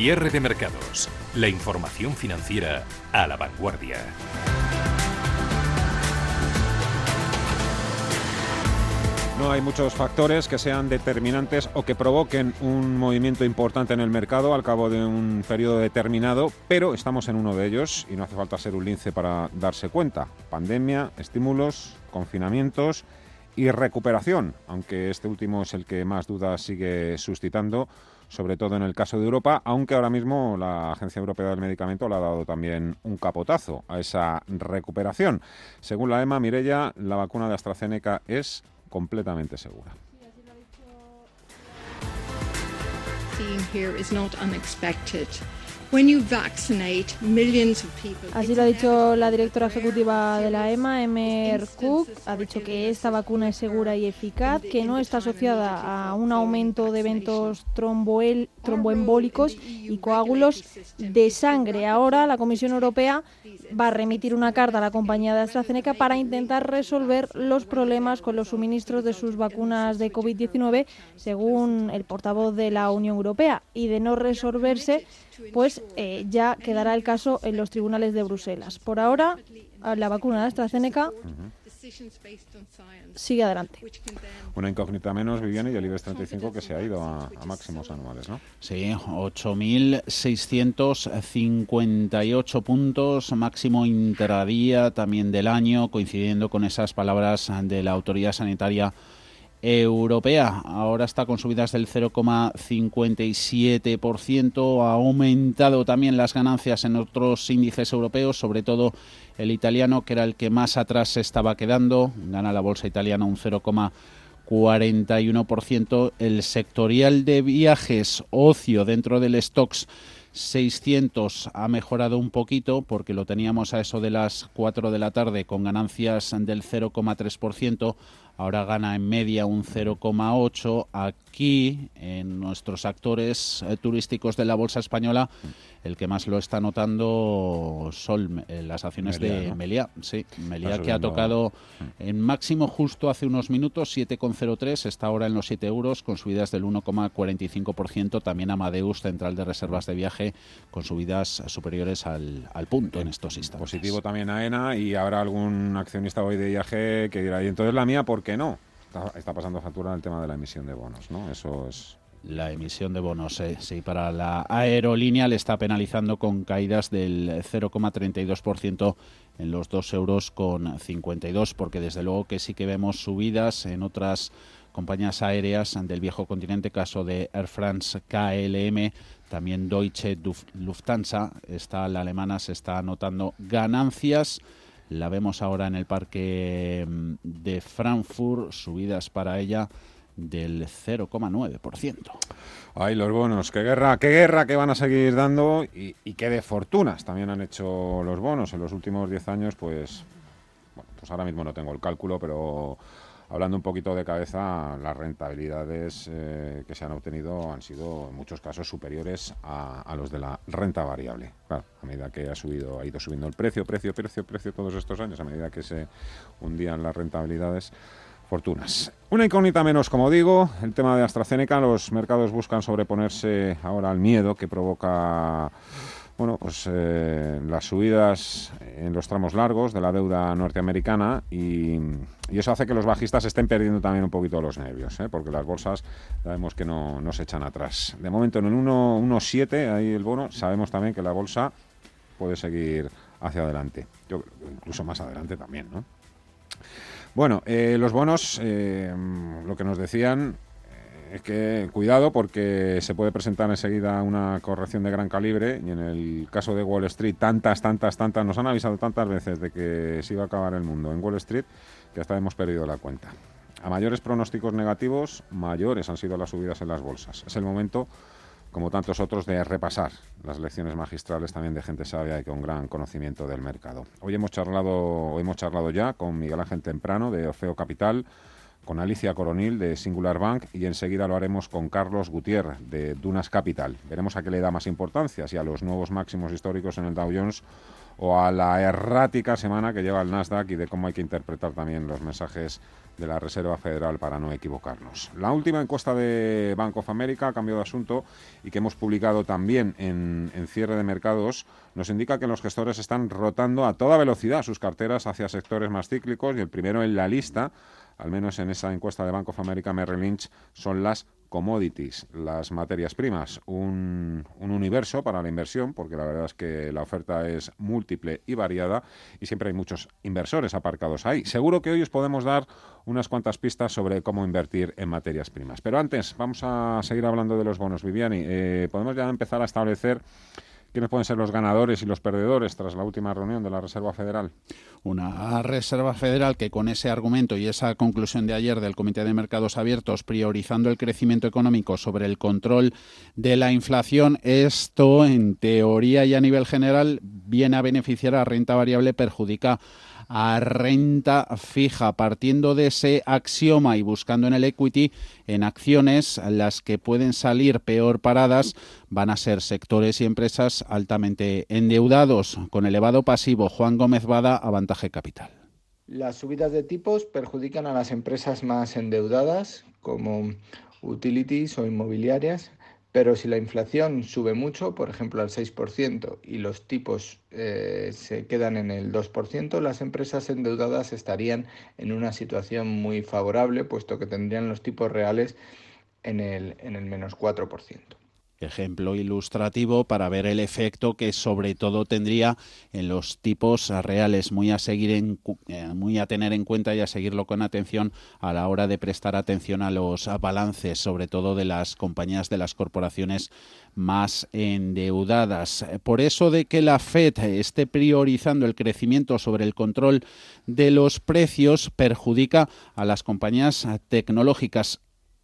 Cierre de mercados. La información financiera a la vanguardia. No hay muchos factores que sean determinantes o que provoquen un movimiento importante en el mercado al cabo de un periodo determinado, pero estamos en uno de ellos y no hace falta ser un lince para darse cuenta. Pandemia, estímulos, confinamientos y recuperación, aunque este último es el que más dudas sigue suscitando, sobre todo en el caso de Europa, aunque ahora mismo la Agencia Europea del Medicamento le ha dado también un capotazo a esa recuperación. Según la EMA, Mirella, la vacuna de AstraZeneca es completamente segura. Así lo ha dicho la directora ejecutiva de la EMA, Emer Cook. Ha dicho que esta vacuna es segura y eficaz, que no está asociada a un aumento de eventos tromboembólicos y coágulos de sangre. Ahora la Comisión Europea va a remitir una carta a la compañía de AstraZeneca para intentar resolver los problemas con los suministros de sus vacunas de COVID-19, según el portavoz de la Unión Europea. Y de no resolverse, pues eh, ya quedará el caso en los tribunales de Bruselas. Por ahora, la vacuna de AstraZeneca sigue adelante. Una incógnita menos, Viviane, y el IBEX 35 que se ha ido a, máximos anuales, ¿no? Sí, 8.658 puntos, máximo intradía también del año, coincidiendo con esas palabras de la autoridad sanitaria europea. Ahora está con subidas del 0,57%. Ha aumentado también las ganancias en otros índices europeos, sobre todo el italiano, que era el que más atrás se estaba quedando. Gana la bolsa italiana un 0,41%. El sectorial de viajes ocio dentro del stocks 600 ha mejorado un poquito porque lo teníamos a eso de las 4 de la tarde con ganancias del 0,3% ahora gana en media un 0,8. Aquí, en nuestros actores eh, turísticos de la Bolsa Española, el que más lo está notando son eh, las acciones de Meliá. Sí, Meliá que ha tocado en máximo justo hace unos minutos, 7,03, está ahora en los 7 euros, con subidas del 1,45%. También Amadeus, central de reservas de viaje, con subidas superiores al, punto en estos instantes. Positivo también AENA y habrá algún accionista hoy de viaje que dirá, y entonces la mía, ¿por qué no? Está, está pasando factura en el tema de la emisión de bonos, ¿no? Eso es la emisión de bonos. Eh, sí, para la aerolínea le está penalizando con caídas del 0,32% en los 2 euros con 52, porque desde luego que sí que vemos subidas en otras compañías aéreas del viejo continente, caso de Air France KLM, también Deutsche Lufthansa, está la alemana, se está anotando ganancias. La vemos ahora en el parque mm, de Frankfurt, subidas para ella del 0,9%. Ay, los bonos, qué guerra, qué guerra que van a seguir dando y, qué de fortunas también han hecho los bonos en los últimos 10 años, pues, bueno, pues ahora mismo no tengo el cálculo, pero hablando un poquito de cabeza, las rentabilidades eh, que se han obtenido han sido en muchos casos superiores a, los de la renta variable. A medida que ha subido, ha ido subiendo el precio, precio, precio, precio todos estos años, a medida que se hundían las rentabilidades fortunas. Una incógnita menos, como digo, el tema de AstraZeneca. Los mercados buscan sobreponerse ahora al miedo que provoca bueno, pues eh, las subidas en los tramos largos de la deuda norteamericana y, eso hace que los bajistas estén perdiendo también un poquito los nervios, ¿eh? porque las bolsas sabemos que no, no, se echan atrás. De momento en el 1.7, ahí el bono, sabemos también que la bolsa puede seguir hacia adelante, Yo, incluso más adelante también, ¿no? Bueno, eh, los bonos, eh, lo que nos decían es que cuidado porque se puede presentar enseguida una corrección de gran calibre y en el caso de Wall Street tantas, tantas, tantas, nos han avisado tantas veces de que se iba a acabar el mundo en Wall Street que hasta hemos perdido la cuenta. A mayores pronósticos negativos, mayores han sido las subidas en las bolsas. Es el momento como tantos otros, de repasar las lecciones magistrales también de gente sabia y con gran conocimiento del mercado. Hoy hemos charlado, hemos charlado ya con Miguel Ángel Temprano de Orfeo Capital, con Alicia Coronil de Singular Bank y enseguida lo haremos con Carlos Gutiérrez de Dunas Capital. Veremos a qué le da más importancia, si a los nuevos máximos históricos en el Dow Jones o a la errática semana que lleva el Nasdaq y de cómo hay que interpretar también los mensajes de la Reserva Federal para no equivocarnos. La última encuesta de Bank of America, ha cambiado de asunto, y que hemos publicado también en, en, cierre de mercados, nos indica que los gestores están rotando a toda velocidad sus carteras hacia sectores más cíclicos y el primero en la lista, al menos en esa encuesta de Bank of America Merrill Lynch, son las commodities, las materias primas, un, un, universo para la inversión, porque la verdad es que la oferta es múltiple y variada y siempre hay muchos inversores aparcados ahí. Seguro que hoy os podemos dar unas cuantas pistas sobre cómo invertir en materias primas. Pero antes, vamos a seguir hablando de los bonos, Viviani. Eh, podemos ya empezar a establecer quiénes pueden ser los ganadores y los perdedores tras la última reunión de la Reserva Federal. Una Reserva Federal que con ese argumento y esa conclusión de ayer del Comité de Mercados Abiertos priorizando el crecimiento económico sobre el control de la inflación, esto en teoría y a nivel general viene a beneficiar a renta variable, perjudica a renta fija, partiendo de ese axioma y buscando en el equity en acciones las que pueden salir peor paradas van a ser sectores y empresas altamente endeudados con elevado pasivo. Juan Gómez Bada, Avantaje Capital. Las subidas de tipos perjudican a las empresas más endeudadas como utilities o inmobiliarias pero si la inflación sube mucho, por ejemplo al 6%, y los tipos eh, se quedan en el 2%, las empresas endeudadas estarían en una situación muy favorable, puesto que tendrían los tipos reales en el, en el menos 4% ejemplo ilustrativo para ver el efecto que sobre todo tendría en los tipos reales, muy a seguir eh, muy a tener en cuenta y a seguirlo con atención a la hora de prestar atención a los balances, sobre todo de las compañías de las corporaciones más endeudadas. Por eso de que la Fed esté priorizando el crecimiento sobre el control de los precios perjudica a las compañías tecnológicas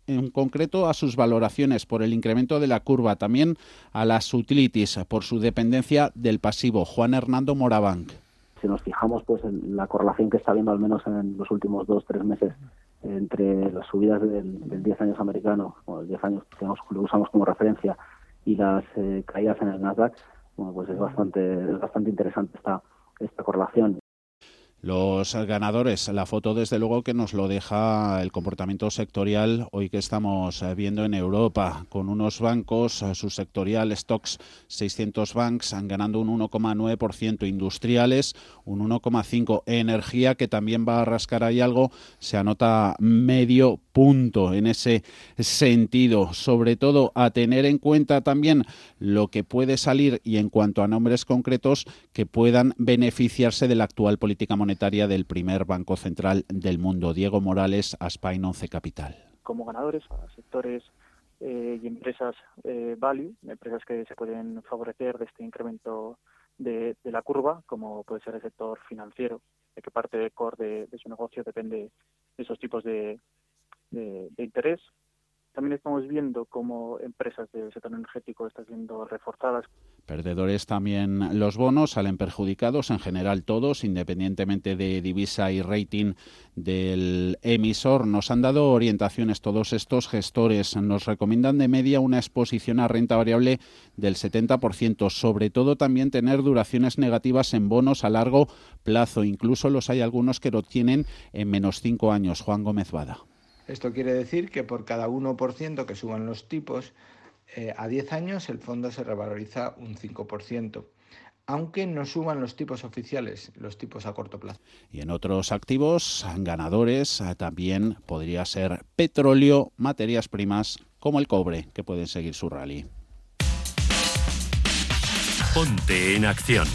en concreto a sus valoraciones por el incremento de la curva, también a las utilities por su dependencia del pasivo. Juan Hernando Morabank. Si nos fijamos pues en la correlación que está habiendo al menos en los últimos dos tres meses entre las subidas del, 10 años americano, o el 10 años que lo usamos como referencia, y las eh, caídas en el Nasdaq, bueno, pues es bastante es bastante interesante esta esta correlación. Los ganadores, la foto desde luego que nos lo deja el comportamiento sectorial hoy que estamos eh, viendo en Europa, con unos bancos, eh, su sectorial stocks 600 banks ganando un 1,9%, industriales un 1,5%, energía que también va a rascar ahí algo, se anota medio punto en ese sentido, sobre todo a tener en cuenta también lo que puede salir y en cuanto a nombres concretos que puedan beneficiarse de la actual política monetaria monetaria del primer banco central del mundo. Diego Morales, Aspain 11 Capital. Como ganadores, a sectores eh, y empresas eh, value, empresas que se pueden favorecer de este incremento de, la curva, como puede ser el sector financiero, de que parte de core de, su negocio depende de esos tipos de, de interés también estamos viendo cómo empresas del sector energético están siendo reforzadas. Perdedores también los bonos, salen perjudicados en general todos, independientemente de divisa y rating del emisor. Nos han dado orientaciones todos estos gestores. Nos recomiendan de media una exposición a renta variable del 70%, sobre todo también tener duraciones negativas en bonos a largo plazo. Incluso los hay algunos que lo tienen en menos cinco años. Juan Gómez Bada. Esto quiere decir que por cada 1% que suban los tipos, eh, a 10 años el fondo se revaloriza un 5% aunque no suban los tipos oficiales, los tipos a corto plazo. Y en otros activos ganadores eh, también podría ser petróleo, materias primas como el cobre, que pueden seguir su rally. Ponte en acción.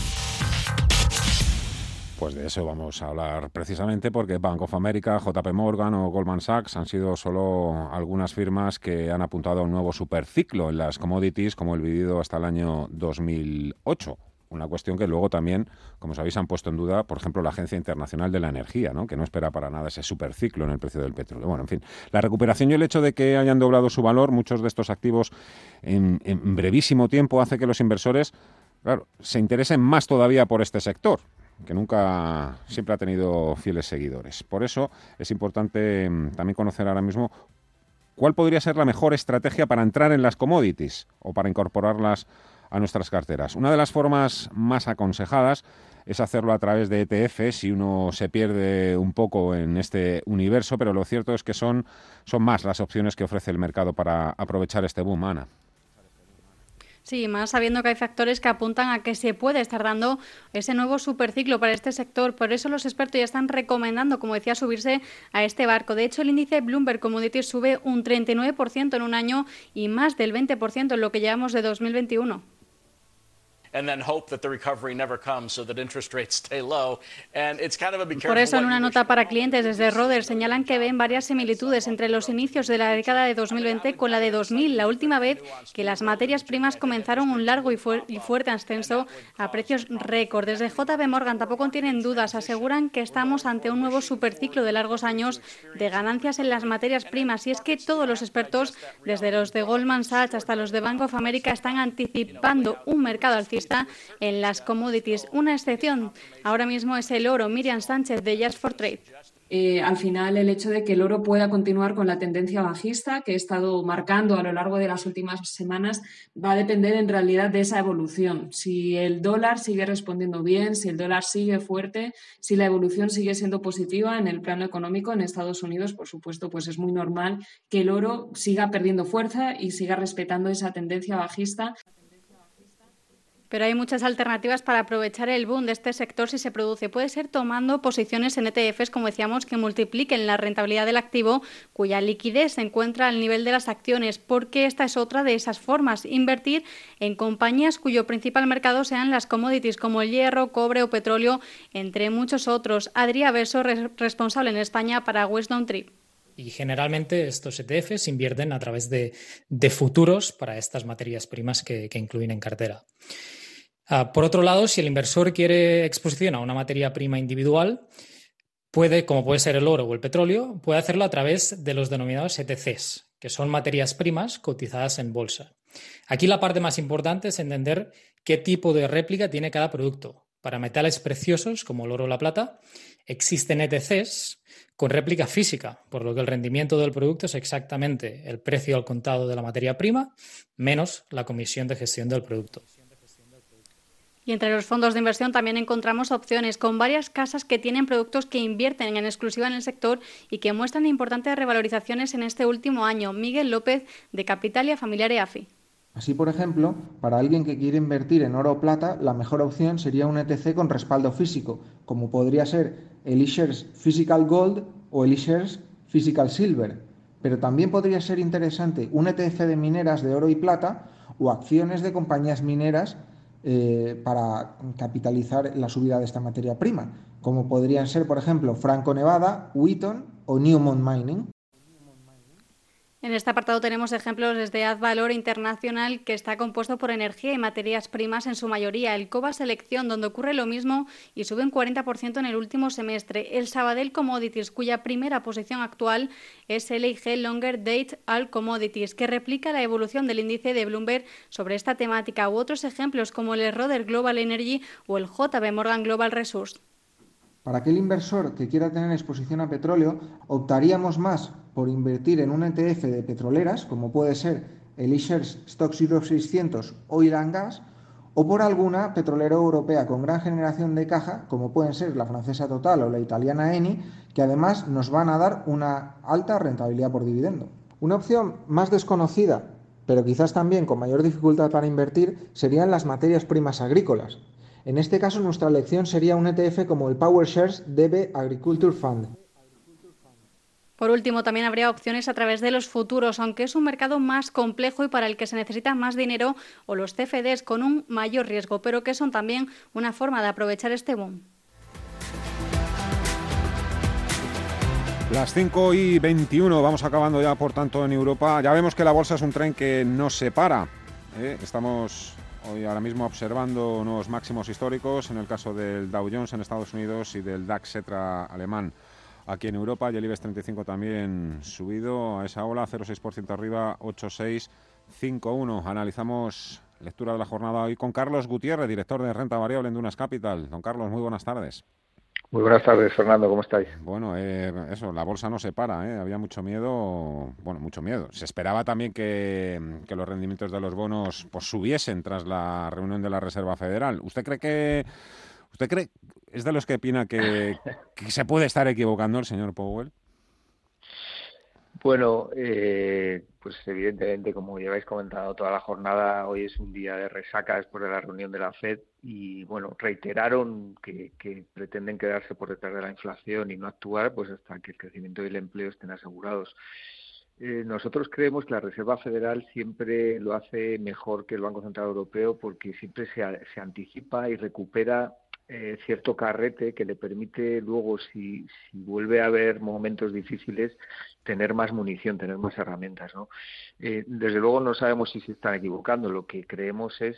Pues de eso vamos a hablar precisamente porque Bank of America, JP Morgan o Goldman Sachs han sido solo algunas firmas que han apuntado a un nuevo superciclo en las commodities como el vivido hasta el año 2008 una cuestión que luego también, como sabéis, han puesto en duda, por ejemplo, la Agencia Internacional de la Energía, ¿no? que no espera para nada ese superciclo en el precio del petróleo. Bueno, en fin, la recuperación y el hecho de que hayan doblado su valor, muchos de estos activos en, en brevísimo tiempo, hace que los inversores, claro, se interesen más todavía por este sector que nunca siempre ha tenido fieles seguidores. Por eso es importante mm, también conocer ahora mismo cuál podría ser la mejor estrategia para entrar en las commodities o para incorporarlas a nuestras carteras. Una de las formas más aconsejadas es hacerlo a través de ETFs y uno se pierde un poco en este universo, pero lo cierto es que son, son más las opciones que ofrece el mercado para aprovechar este boom, Ana. Sí, más sabiendo que hay factores que apuntan a que se puede estar dando ese nuevo superciclo para este sector. Por eso los expertos ya están recomendando, como decía, subirse a este barco. De hecho, el índice Bloomberg Commodities sube un 39% en un año y más del 20% en lo que llevamos de 2021. Por eso, en una nota para clientes desde Roder señalan que ven varias similitudes entre los inicios de la década de 2020 con la de 2000, la última vez que las materias primas comenzaron un largo y, fuerte ascenso a precios récord. Desde JB Morgan tampoco tienen dudas, aseguran que estamos ante un nuevo superciclo de largos años de ganancias en las materias primas. Y es que todos los expertos, desde los de Goldman Sachs hasta los de Bank of America, están anticipando un mercado alcista en las commodities. Una excepción ahora mismo es el oro. Miriam Sánchez de Just for Trade. Eh, al final el hecho de que el oro pueda continuar con la tendencia bajista que he estado marcando a lo largo de las últimas semanas va a depender en realidad de esa evolución. Si el dólar sigue respondiendo bien, si el dólar sigue fuerte, si la evolución sigue siendo positiva en el plano económico en Estados Unidos, por supuesto, pues es muy normal que el oro siga perdiendo fuerza y siga respetando esa tendencia bajista. Pero hay muchas alternativas para aprovechar el boom de este sector si se produce. Puede ser tomando posiciones en ETFs, como decíamos, que multipliquen la rentabilidad del activo, cuya liquidez se encuentra al nivel de las acciones, porque esta es otra de esas formas. Invertir en compañías cuyo principal mercado sean las commodities, como el hierro, cobre o petróleo, entre muchos otros. Adrià Beso, responsable en España para Westdown Trip. Y generalmente estos ETFs invierten a través de, futuros para estas materias primas que incluyen en cartera. Ah, por otro lado, si el inversor quiere exposición a una materia prima individual, puede, como puede ser el oro o el petróleo, puede hacerlo a través de los denominados ETCs, que son materias primas cotizadas en bolsa. Aquí la parte más importante es entender qué tipo de réplica tiene cada producto. Para metales preciosos como el oro o la plata, existen ETCs con réplica física, por lo que el rendimiento del producto es exactamente el precio al contado de la materia prima menos la comisión de gestión del producto. Entre los fondos de inversión también encontramos opciones con varias casas que tienen productos que invierten en exclusiva en el sector y que muestran importantes revalorizaciones en este último año. Miguel López, de Capitalia Familiar EAFI. Así, por ejemplo, para alguien que quiere invertir en oro o plata, la mejor opción sería un ETC con respaldo físico, como podría ser el eShares Physical Gold o el eShares Physical Silver. Pero también podría ser interesante un ETF de mineras de oro y plata o acciones de compañías mineras eh, para capitalizar la subida de esta materia prima, como podrían ser, por ejemplo, Franco Nevada, Wheaton o Newmont Mining. En este apartado tenemos ejemplos desde Advalor Internacional, que está compuesto por energía y materias primas en su mayoría. El COBA Selección, donde ocurre lo mismo y sube un 40% en el último semestre. El Sabadell Commodities, cuya primera posición actual es LIG Longer Date All Commodities, que replica la evolución del índice de Bloomberg sobre esta temática, u otros ejemplos como el Roder Global Energy o el JB Morgan Global Resource. Para aquel inversor que quiera tener exposición a petróleo, optaríamos más por invertir en un ETF de petroleras, como puede ser el iShares Stock 0600 Oil and Gas, o por alguna petrolera europea con gran generación de caja, como pueden ser la francesa Total o la italiana Eni, que además nos van a dar una alta rentabilidad por dividendo. Una opción más desconocida, pero quizás también con mayor dificultad para invertir, serían las materias primas agrícolas. En este caso, nuestra elección sería un ETF como el Power Shares DB Agriculture Fund. Por último, también habría opciones a través de los futuros, aunque es un mercado más complejo y para el que se necesita más dinero, o los CFDs con un mayor riesgo, pero que son también una forma de aprovechar este boom. Las 5 y 21, vamos acabando ya por tanto en Europa. Ya vemos que la bolsa es un tren que no se para. ¿eh? Estamos hoy ahora mismo observando unos máximos históricos en el caso del Dow Jones en Estados Unidos y del DAX Cetra alemán aquí en Europa y el IBEX 35 también subido a esa ola, 0,6% arriba, 8,651. Analizamos lectura de la jornada hoy con Carlos Gutiérrez, director de renta variable en Dunas Capital. Don Carlos, muy buenas tardes. Muy buenas tardes, Fernando, ¿cómo estáis? Bueno, eh, eso, la bolsa no se para, ¿eh? había mucho miedo, bueno, mucho miedo. Se esperaba también que, los rendimientos de los bonos pues, subiesen tras la reunión de la Reserva Federal. ¿Usted cree que ¿Usted cree, es de los que opina que, se puede estar equivocando el señor Powell? Bueno, eh, pues evidentemente, como lleváis comentado toda la jornada, hoy es un día de resaca después de la reunión de la FED y, bueno, reiteraron que, que, pretenden quedarse por detrás de la inflación y no actuar pues hasta que el crecimiento y el empleo estén asegurados. Eh, nosotros creemos que la Reserva Federal siempre lo hace mejor que el Banco Central Europeo porque siempre se, se anticipa y recupera eh, cierto carrete que le permite luego, si, vuelve a haber momentos difíciles, tener más munición, tener más herramientas. Eh, desde luego no sabemos si se están equivocando. Lo que creemos es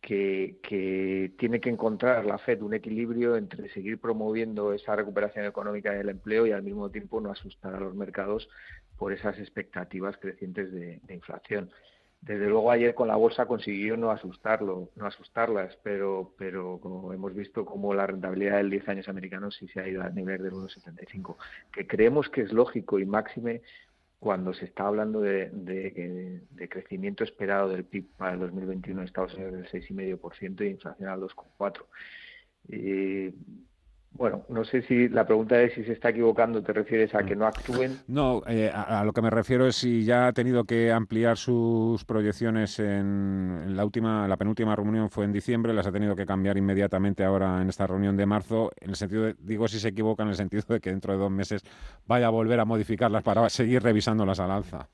que, que, tiene que encontrar la Fed un equilibrio entre seguir promoviendo esa recuperación económica del empleo y al mismo tiempo no asustar a los mercados por esas expectativas crecientes de, inflación. Desde luego ayer con la bolsa consiguió no asustarlo, no asustarlas, pero, pero como hemos visto como la rentabilidad del 10 años americano sí se ha ido al nivel del 1,75, que creemos que es lógico y máxime cuando se está hablando de, de, crecimiento esperado del PIB para el 2021 en Estados Unidos del 6,5% y inflación al 2,4%. Eh, bueno, no sé si la pregunta es si se está equivocando, ¿te refieres a que no actúen? No, eh, a, lo que me refiero es si ya ha tenido que ampliar sus proyecciones en, la última, la penúltima reunión fue en diciembre, las ha tenido que cambiar inmediatamente ahora en esta reunión de marzo, en el sentido de, digo si se equivoca en el sentido de que dentro de dos meses vaya a volver a modificarlas para seguir revisándolas al alza.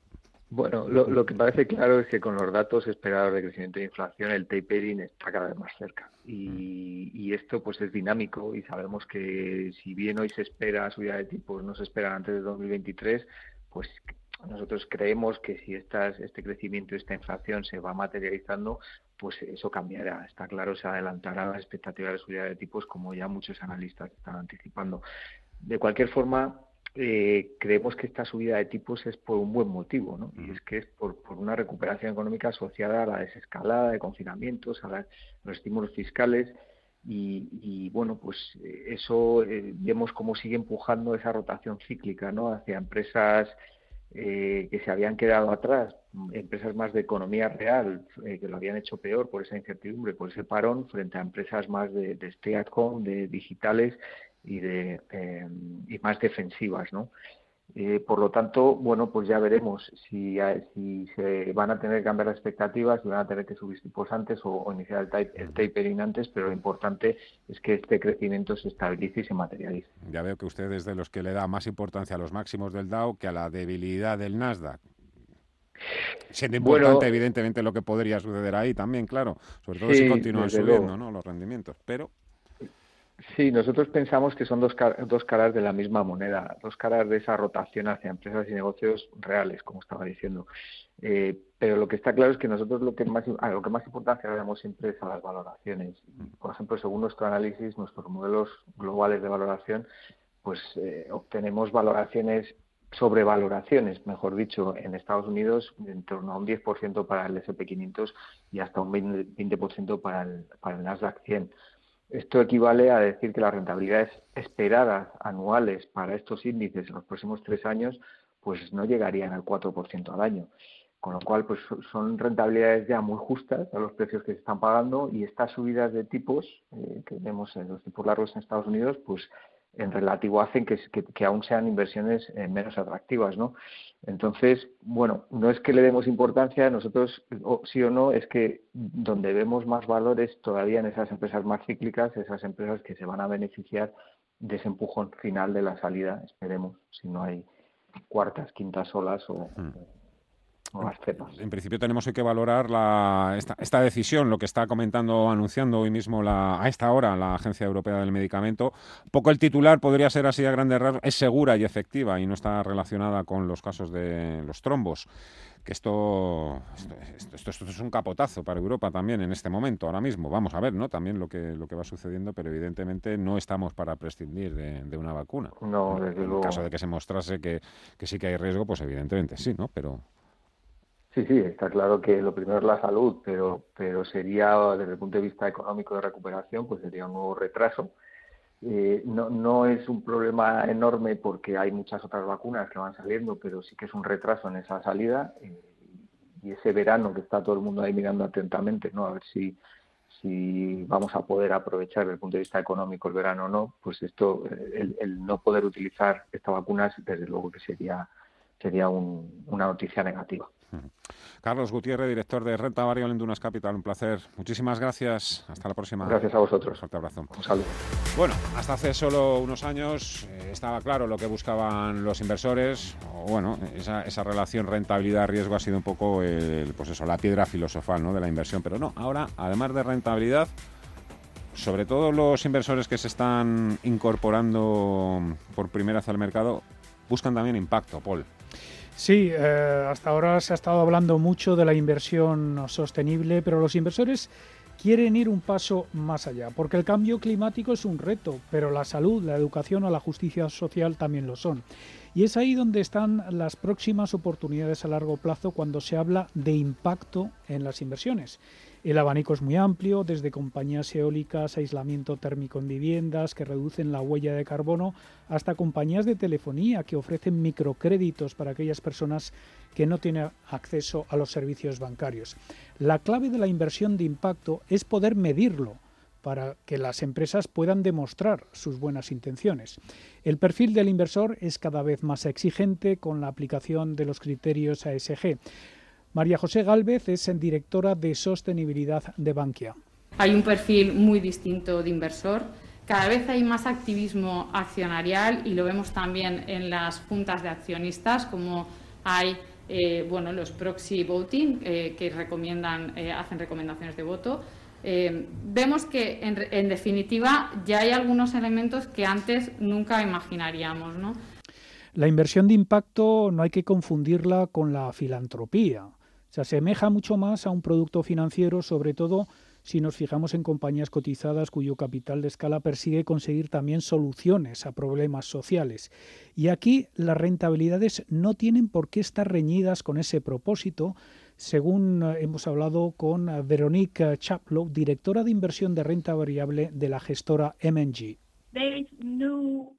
Bueno, lo, que parece claro es que con los datos esperados de crecimiento de inflación, el tapering está cada vez más cerca. Y, y, esto pues es dinámico y sabemos que si bien hoy se espera subida de tipos, no se espera antes de 2023, pues nosotros creemos que si estas, este crecimiento y esta inflación se va materializando, pues eso cambiará. Está claro, se adelantará la expectativa de subida de tipos como ya muchos analistas están anticipando. De cualquier forma, eh, creemos que esta subida de tipos es por un buen motivo, ¿no? Y es que es por, una recuperación económica asociada a la desescalada de confinamientos, a, los estímulos fiscales y, bueno, pues eh, eso eh, vemos cómo sigue empujando esa rotación cíclica, ¿no? Hacia empresas que se habían quedado atrás, empresas más de economía real, que lo habían hecho peor por esa incertidumbre, por ese parón, frente a empresas más de, de stay at home, de digitales, y, de, eh, y más defensivas, ¿no? Eh, por lo tanto, bueno, pues ya veremos si, si se van a tener que cambiar las expectativas, si van a tener que subir tipos antes o, iniciar el, el, tapering antes, pero lo importante es que este crecimiento se estabilice y se materialice. Ya veo que usted es de los que le da más importancia a los máximos del Dow que a la debilidad del Nasdaq. Siendo importante, evidentemente, lo que podría suceder ahí también, claro, sobre todo si continúan subiendo ¿no? los rendimientos, pero Sí, nosotros pensamos que son dos, dos caras de la misma moneda, dos caras de esa rotación hacia empresas y negocios reales, como estaba diciendo. Eh, pero lo que está claro es que nosotros lo que más, a lo que más importancia le damos siempre es a las valoraciones. Por ejemplo, según nuestro análisis, nuestros modelos globales de valoración, pues eh, obtenemos valoraciones sobre valoraciones, mejor dicho, en Estados Unidos en torno a un 10% para el SP500 y hasta un 20%, para, el, para el Nasdaq 100. Esto equivale a decir que las rentabilidades esperadas anuales para estos índices en los próximos tres años pues no llegarían al 4% al año. Con lo cual, pues son rentabilidades ya muy justas a los precios que se están pagando y estas subidas de tipos eh, que vemos en los tipos largos en Estados Unidos, pues en relativo hacen que, que, aún sean inversiones eh, menos atractivas, ¿no? Entonces, bueno, no es que le demos importancia, nosotros sí o no, es que donde vemos más valores todavía en esas empresas más cíclicas, esas empresas que se van a beneficiar de ese empujón final de la salida, esperemos, si no hay cuartas, quintas olas o, En principio tenemos que valorar la, esta, decisión, lo que está comentando o anunciando hoy mismo la, a esta hora la Agencia Europea del Medicamento. poco el titular podría ser así a grandes rasgos, es segura y efectiva y no está relacionada con los casos de los trombos que esto esto, esto, es un capotazo para Europa también en este momento, ahora mismo. Vamos a ver, ¿no? También lo que lo que va sucediendo, pero evidentemente no estamos para prescindir de, una vacuna. No, desde en, luego. caso de que se mostrase que, que sí que hay riesgo, pues evidentemente sí, ¿no? Pero Sí, sí, está claro que lo primero es la salud, pero, pero sería, desde el punto de vista económico de recuperación, pues sería un nuevo retraso. Eh, no, no es un problema enorme porque hay muchas otras vacunas que van saliendo, pero sí que es un retraso en esa salida. Eh, y ese verano que está todo el mundo ahí mirando atentamente, ¿no? A ver si, si vamos a poder aprovechar desde el punto de vista económico el verano o no, pues esto, el, el no poder utilizar esta vacuna, desde luego que sería sería una noticia negativa. Carlos Gutiérrez, director de Renta Variable en Dunas Capital, un placer. Muchísimas gracias. Hasta la próxima. Gracias a vosotros. Un abrazo. Un saludo. Bueno, hasta hace solo unos años eh, estaba claro lo que buscaban los inversores. O, bueno, esa, esa relación rentabilidad-riesgo ha sido un poco el, pues eso, la piedra filosofal ¿no? de la inversión. Pero no, ahora, además de rentabilidad, sobre todo los inversores que se están incorporando por primera vez al mercado, buscan también impacto, Paul. Sí, eh, hasta ahora se ha estado hablando mucho de la inversión sostenible, pero los inversores quieren ir un paso más allá, porque el cambio climático es un reto, pero la salud, la educación o la justicia social también lo son. Y es ahí donde están las próximas oportunidades a largo plazo cuando se habla de impacto en las inversiones. El abanico es muy amplio, desde compañías eólicas, aislamiento térmico en viviendas que reducen la huella de carbono, hasta compañías de telefonía que ofrecen microcréditos para aquellas personas que no tienen acceso a los servicios bancarios. La clave de la inversión de impacto es poder medirlo para que las empresas puedan demostrar sus buenas intenciones. El perfil del inversor es cada vez más exigente con la aplicación de los criterios ASG. María José Gálvez es directora de sostenibilidad de Bankia. Hay un perfil muy distinto de inversor. Cada vez hay más activismo accionarial y lo vemos también en las juntas de accionistas, como hay eh, bueno, los proxy voting eh, que recomiendan, eh, hacen recomendaciones de voto. vemos que en, en, definitiva ya hay algunos elementos que antes nunca imaginaríamos. ¿no? La inversión de impacto no hay que confundirla con la filantropía. Se asemeja mucho más a un producto financiero, sobre todo si nos fijamos en compañías cotizadas cuyo capital de escala persigue conseguir también soluciones a problemas sociales. Y aquí las rentabilidades no tienen por qué estar reñidas con ese propósito, según eh, hemos hablado con Veronique Chaplow, directora de inversión de renta variable de la gestora MNG. Um,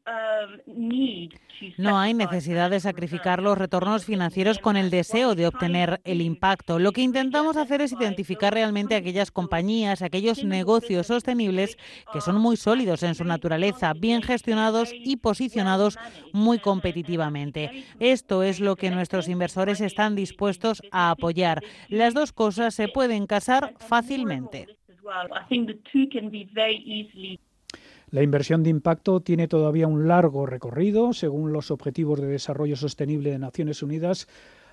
no hay necesidad de sacrificar los retornos financieros con el deseo de obtener el impacto. Lo que intentamos hacer es identificar realmente aquellas compañías, aquellos negocios sostenibles que son muy sólidos en su naturaleza, bien gestionados y posicionados muy competitivamente. Esto es lo que nuestros inversores están dispuestos a apoyar. Las dos cosas se pueden casar fácilmente. La inversión de impacto tiene todavía un largo recorrido. Según los Objetivos de Desarrollo Sostenible de Naciones Unidas,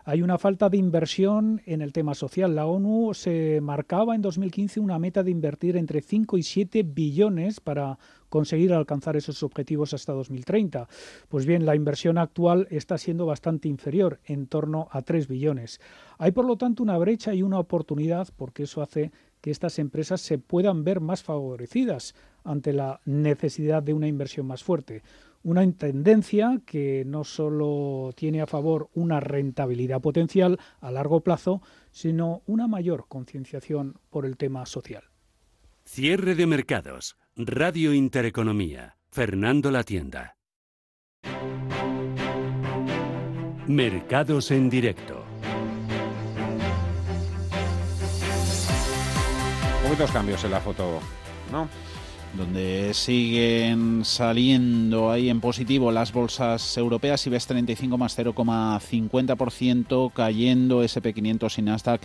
hay una falta de inversión en el tema social. La ONU se marcaba en 2015 una meta de invertir entre 5 y 7 billones para conseguir alcanzar esos objetivos hasta 2030. Pues bien, la inversión actual está siendo bastante inferior, en torno a 3 billones. Hay, por lo tanto, una brecha y una oportunidad, porque eso hace que estas empresas se puedan ver más favorecidas ante la necesidad de una inversión más fuerte. Una tendencia que no solo tiene a favor una rentabilidad potencial a largo plazo, sino una mayor concienciación por el tema social. Cierre de mercados. Radio Intereconomía. Fernando La Tienda. Mercados en directo. Poquitos cambios en la foto, ¿no? donde siguen saliendo ahí en positivo las bolsas europeas, IBEX 35 más 0,50%, cayendo SP500 y Nasdaq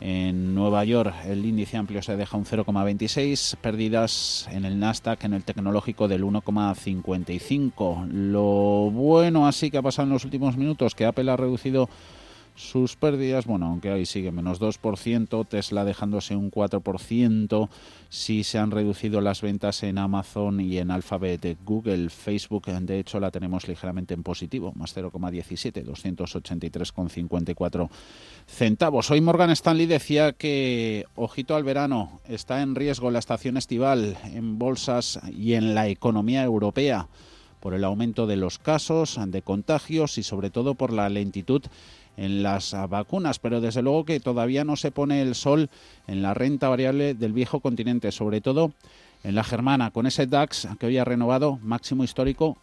en Nueva York. El índice amplio se deja un 0,26, pérdidas en el Nasdaq, en el tecnológico del 1,55. Lo bueno así que ha pasado en los últimos minutos, que Apple ha reducido sus pérdidas, bueno, aunque ahí sigue menos 2%, Tesla dejándose un 4%, si se han reducido las ventas en Amazon y en Alphabet, Google, Facebook, de hecho la tenemos ligeramente en positivo, más 0,17, 283,54 centavos. Hoy Morgan Stanley decía que, ojito al verano, está en riesgo la estación estival en bolsas y en la economía europea por el aumento de los casos, de contagios y sobre todo por la lentitud en las vacunas, pero desde luego que todavía no se pone el sol en la renta variable del viejo continente, sobre todo en la germana, con ese DAX que hoy ha renovado máximo histórico,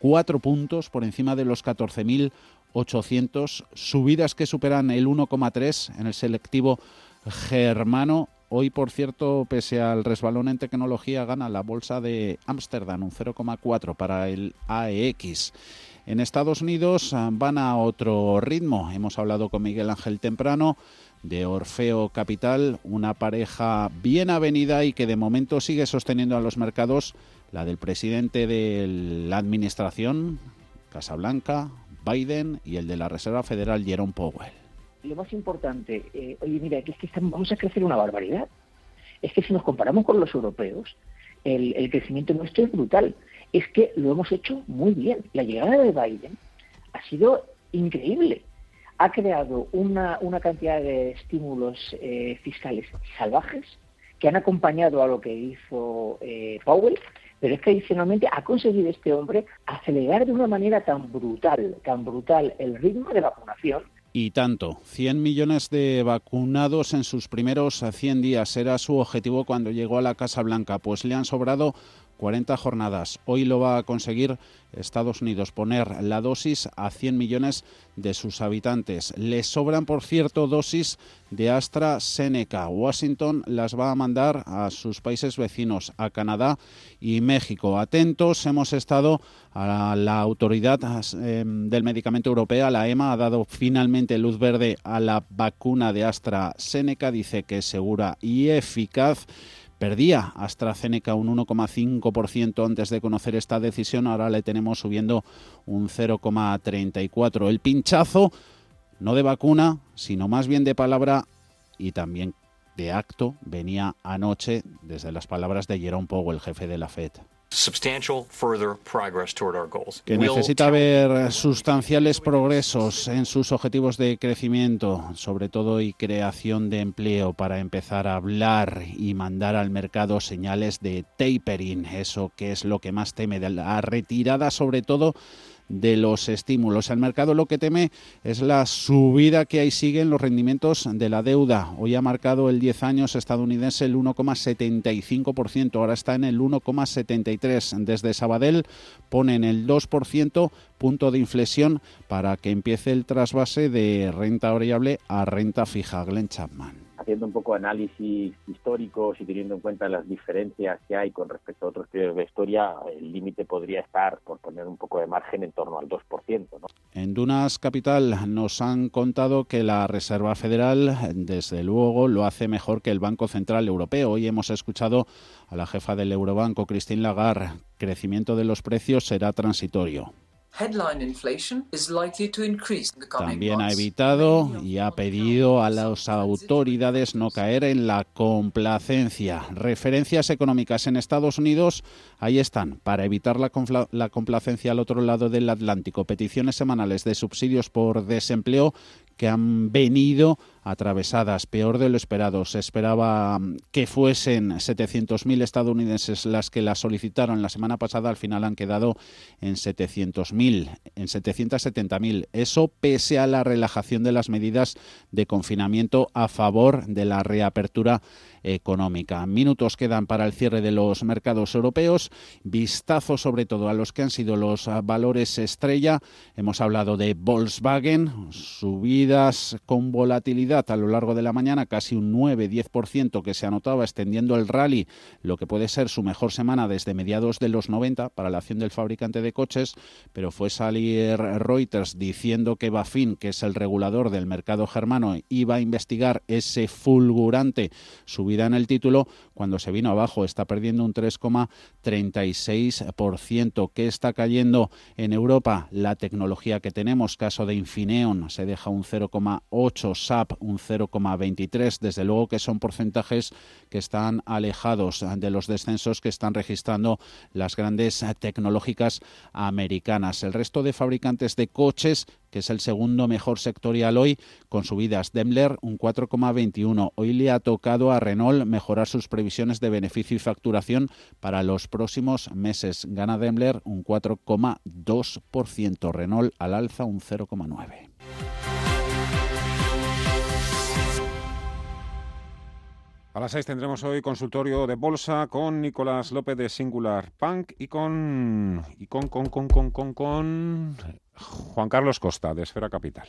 cuatro puntos por encima de los 14.800, subidas que superan el 1,3 en el selectivo germano. Hoy, por cierto, pese al resbalón en tecnología, gana la bolsa de Ámsterdam un 0,4 para el AEX. En Estados Unidos ah, van a otro ritmo. Hemos hablado con Miguel Ángel temprano de Orfeo Capital, una pareja bien avenida y que de momento sigue sosteniendo a los mercados la del presidente de la administración, Casablanca, Biden, y el de la Reserva Federal, Jerome Powell. Lo más importante, eh, oye, mira, que es que vamos a crecer una barbaridad. Es que si nos comparamos con los europeos, el crecimiento nuestro es brutal. Es que lo hemos hecho muy bien. La llegada de Biden ha sido increíble ha creado una, una cantidad de estímulos eh, fiscales salvajes que han acompañado a lo que hizo eh, Powell, pero es que adicionalmente ha conseguido este hombre acelerar de una manera tan brutal, tan brutal el ritmo de vacunación y tanto. 100 millones de vacunados en sus primeros 100 días era su objetivo cuando llegó a la Casa Blanca. Pues le han sobrado 40 jornadas. Hoy lo va a conseguir Estados Unidos, poner la dosis a 100 millones de sus habitantes. Le sobran, por cierto, dosis de AstraZeneca. Washington las va a mandar a sus países vecinos, a Canadá y México. Atentos, hemos estado a la autoridad em, del medicamento europea, la EMA, ha dado finalmente luz verde a la vacuna de AstraZeneca, dice que es segura y eficaz. Perdía AstraZeneca un 1,5% antes de conocer esta decisión, ahora le tenemos subiendo un 0,34%. El pinchazo, no de vacuna, sino más bien de palabra y también de acto, venía anoche desde las palabras de Jerome Powell, el jefe de la FED que necesita ver sustanciales progresos en sus objetivos de crecimiento, sobre todo y creación de empleo para empezar a hablar y mandar al mercado señales de tapering, eso que es lo que más teme, de la retirada sobre todo de los estímulos. El mercado lo que teme es la subida que ahí siguen los rendimientos de la deuda. Hoy ha marcado el 10 años estadounidense el 1,75%, ahora está en el 1,73%. Desde Sabadell ponen el 2% punto de inflexión para que empiece el trasvase de renta variable a renta fija. Glenn Chapman haciendo un poco análisis históricos y teniendo en cuenta las diferencias que hay con respecto a otros periodos de historia, el límite podría estar, por poner un poco de margen, en torno al 2%. ¿no? En Dunas Capital nos han contado que la Reserva Federal, desde luego, lo hace mejor que el Banco Central Europeo. Hoy hemos escuchado a la jefa del Eurobanco, Christine Lagarde. Crecimiento de los precios será transitorio. También ha evitado y ha pedido a las autoridades no caer en la complacencia. Referencias económicas en Estados Unidos, ahí están, para evitar la, la complacencia al otro lado del Atlántico. Peticiones semanales de subsidios por desempleo que han venido atravesadas, peor de lo esperado. Se esperaba mm, que fuesen 700.000 estadounidenses las que la solicitaron la semana pasada, al final han quedado en 700.000, en 770.000. Eso pese a la relajación de las medidas de confinamiento a favor de la reapertura económica. Minutos quedan para el cierre de los mercados europeos. Vistazo sobre todo a los que han sido los ah, valores estrella. Hemos hablado de Volkswagen, subidas con volatilidad a lo largo de la mañana, casi un 9-10% que se anotaba extendiendo el rally, lo que puede ser su mejor semana desde mediados de los 90 para la acción del fabricante de coches, pero fue salir Reuters diciendo que Bafin, que es el regulador del mercado germano, iba a investigar ese fulgurante subida en el título cuando se vino abajo. Está perdiendo un 3,36%. ¿Qué está cayendo en Europa? La tecnología que tenemos, caso de Infineon, se deja un 0,8, SAP un 0,23. Desde luego que son porcentajes que están alejados de los descensos que están registrando las grandes tecnológicas americanas. El resto de fabricantes de coches que es el segundo mejor sectorial hoy, con subidas. Daimler un 4,21. Hoy le ha tocado a Renault mejorar sus previsiones de beneficio y facturación para los próximos meses. Gana Daimler un 4,2%. Renault al alza un 0,9%. A las seis tendremos hoy consultorio de bolsa con Nicolás López de Singular Punk y con y con con con con con, Juan Carlos Costa de Esfera Capital.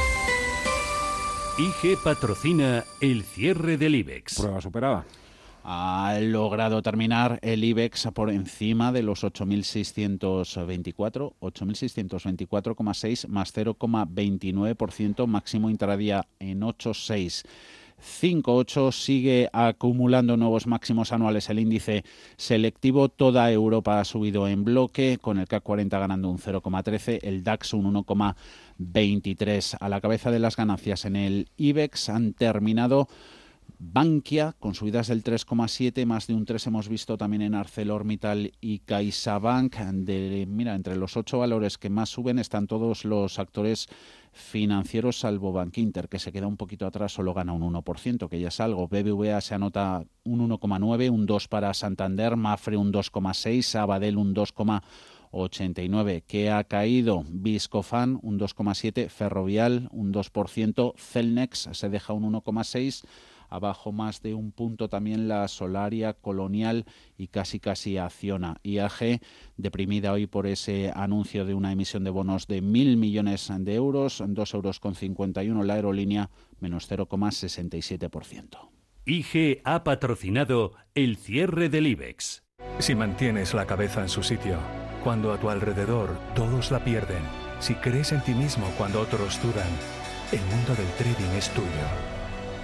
IG patrocina el cierre del IBEX. Prueba superada. Ha logrado terminar el IBEX por encima de los 8.624, 8.624,6 más 0,29%, máximo intradía en 8,6. 5,8 sigue acumulando nuevos máximos anuales el índice selectivo. Toda Europa ha subido en bloque, con el CAC 40 ganando un 0,13, el DAX un 1,23. A la cabeza de las ganancias en el IBEX han terminado Bankia con subidas del 3,7, más de un 3 hemos visto también en ArcelorMittal y CaixaBank. De, mira, entre los ocho valores que más suben están todos los actores financieros salvo Bank Inter, que se queda un poquito atrás, solo gana un 1%, que ya es algo. BBVA se anota un 1,9, un 2 para Santander, Mafre un 2,6, Sabadell un 2,89. que ha caído? Viscofan un 2,7, Ferrovial un 2%, Celnex se deja un 1,6 abajo más de un punto también la Solaria, Colonial y casi casi Acciona. IAG, deprimida hoy por ese anuncio de una emisión de bonos de mil millones de euros, dos euros con 51 la aerolínea, menos 0,67%. IG ha patrocinado el cierre del IBEX. Si mantienes la cabeza en su sitio, cuando a tu alrededor todos la pierden, si crees en ti mismo cuando otros dudan, el mundo del trading es tuyo.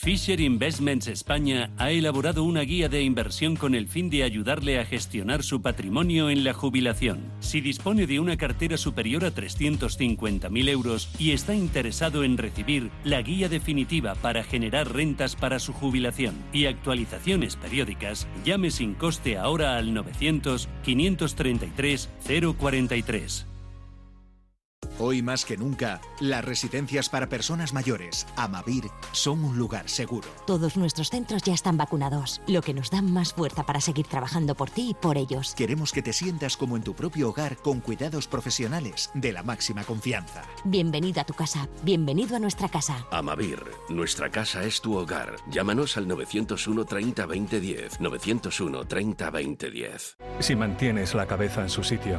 Fisher Investments España ha elaborado una guía de inversión con el fin de ayudarle a gestionar su patrimonio en la jubilación. Si dispone de una cartera superior a 350.000 euros y está interesado en recibir la guía definitiva para generar rentas para su jubilación y actualizaciones periódicas, llame sin coste ahora al 900 533 043. Hoy más que nunca, las residencias para personas mayores, Amavir, son un lugar seguro. Todos nuestros centros ya están vacunados, lo que nos da más fuerza para seguir trabajando por ti y por ellos. Queremos que te sientas como en tu propio hogar con cuidados profesionales de la máxima confianza. Bienvenido a tu casa, bienvenido a nuestra casa. Amavir, nuestra casa es tu hogar. Llámanos al 901 30 20 10. 901 30 20 10. Si mantienes la cabeza en su sitio,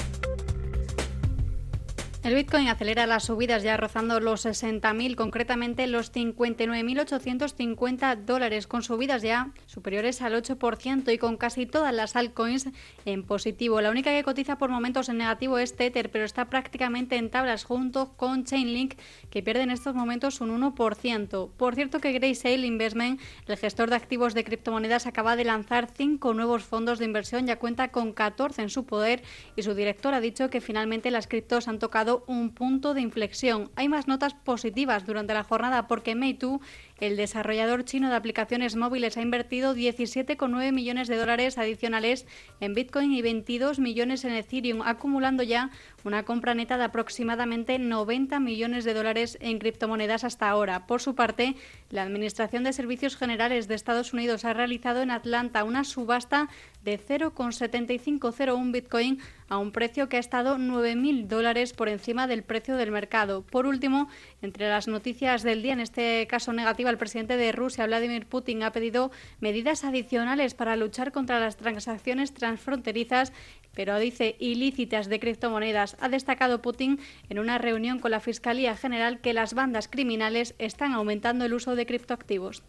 El Bitcoin acelera las subidas ya rozando los 60.000, concretamente los 59.850 dólares, con subidas ya superiores al 8% y con casi todas las altcoins en positivo. La única que cotiza por momentos en negativo es Tether, pero está prácticamente en tablas junto con Chainlink, que pierde en estos momentos un 1%. Por cierto que Graysale Investment, el gestor de activos de criptomonedas, acaba de lanzar cinco nuevos fondos de inversión, ya cuenta con 14 en su poder y su director ha dicho que finalmente las criptos han tocado un punto de inflexión. Hay más notas positivas durante la jornada porque Meitu el desarrollador chino de aplicaciones móviles ha invertido 17,9 millones de dólares adicionales en Bitcoin y 22 millones en Ethereum, acumulando ya una compra neta de aproximadamente 90 millones de dólares en criptomonedas hasta ahora. Por su parte, la Administración de Servicios Generales de Estados Unidos ha realizado en Atlanta una subasta de 0,7501 Bitcoin a un precio que ha estado 9.000 dólares por encima del precio del mercado. Por último, entre las noticias del día, en este caso negativa, el presidente de Rusia, Vladimir Putin, ha pedido medidas adicionales para luchar contra las transacciones transfronterizas, pero dice ilícitas de criptomonedas. Ha destacado Putin en una reunión con la Fiscalía General que las bandas criminales están aumentando el uso de criptoactivos.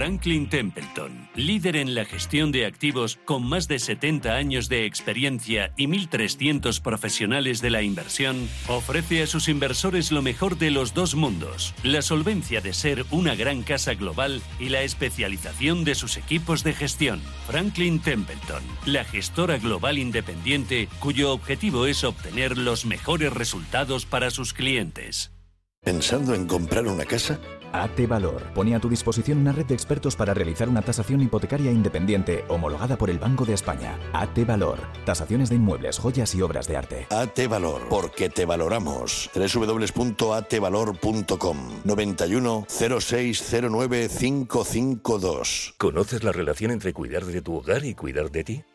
Franklin Templeton, líder en la gestión de activos con más de 70 años de experiencia y 1.300 profesionales de la inversión, ofrece a sus inversores lo mejor de los dos mundos, la solvencia de ser una gran casa global y la especialización de sus equipos de gestión. Franklin Templeton, la gestora global independiente cuyo objetivo es obtener los mejores resultados para sus clientes. ¿Pensando en comprar una casa? AT Valor pone a tu disposición una red de expertos para realizar una tasación hipotecaria independiente homologada por el Banco de España. AT Valor. Tasaciones de inmuebles, joyas y obras de arte. AT Valor. Porque te valoramos. www.atvalor.com 91 0609 552. ¿Conoces la relación entre cuidar de tu hogar y cuidar de ti?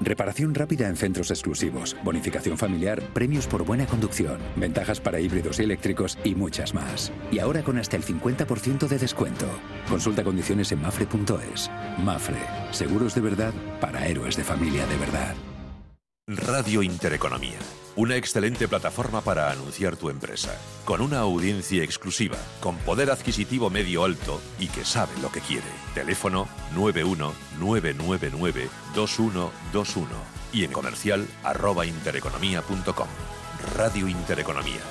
Reparación rápida en centros exclusivos, bonificación familiar, premios por buena conducción, ventajas para híbridos y eléctricos y muchas más. Y ahora con hasta el 50% de descuento. Consulta condiciones en mafre.es. Mafre, seguros de verdad para héroes de familia de verdad. Radio Intereconomía, una excelente plataforma para anunciar tu empresa, con una audiencia exclusiva, con poder adquisitivo medio alto y que sabe lo que quiere. Teléfono 919992121 y en comercial arroba intereconomía.com. Radio Intereconomía,